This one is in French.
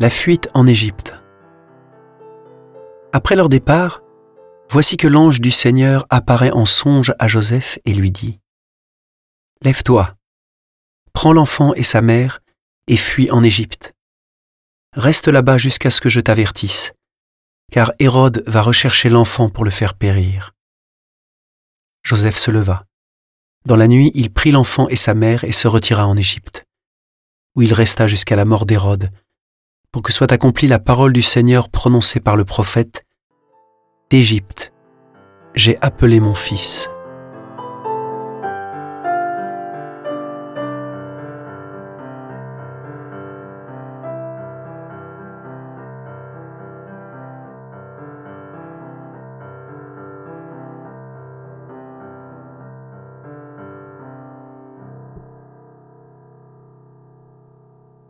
La fuite en Égypte. Après leur départ, voici que l'ange du Seigneur apparaît en songe à Joseph et lui dit Lève-toi, prends l'enfant et sa mère et fuis en Égypte. Reste là-bas jusqu'à ce que je t'avertisse, car Hérode va rechercher l'enfant pour le faire périr. Joseph se leva. Dans la nuit, il prit l'enfant et sa mère et se retira en Égypte, où il resta jusqu'à la mort d'Hérode, pour que soit accomplie la parole du Seigneur prononcée par le prophète D'Égypte, j'ai appelé mon fils.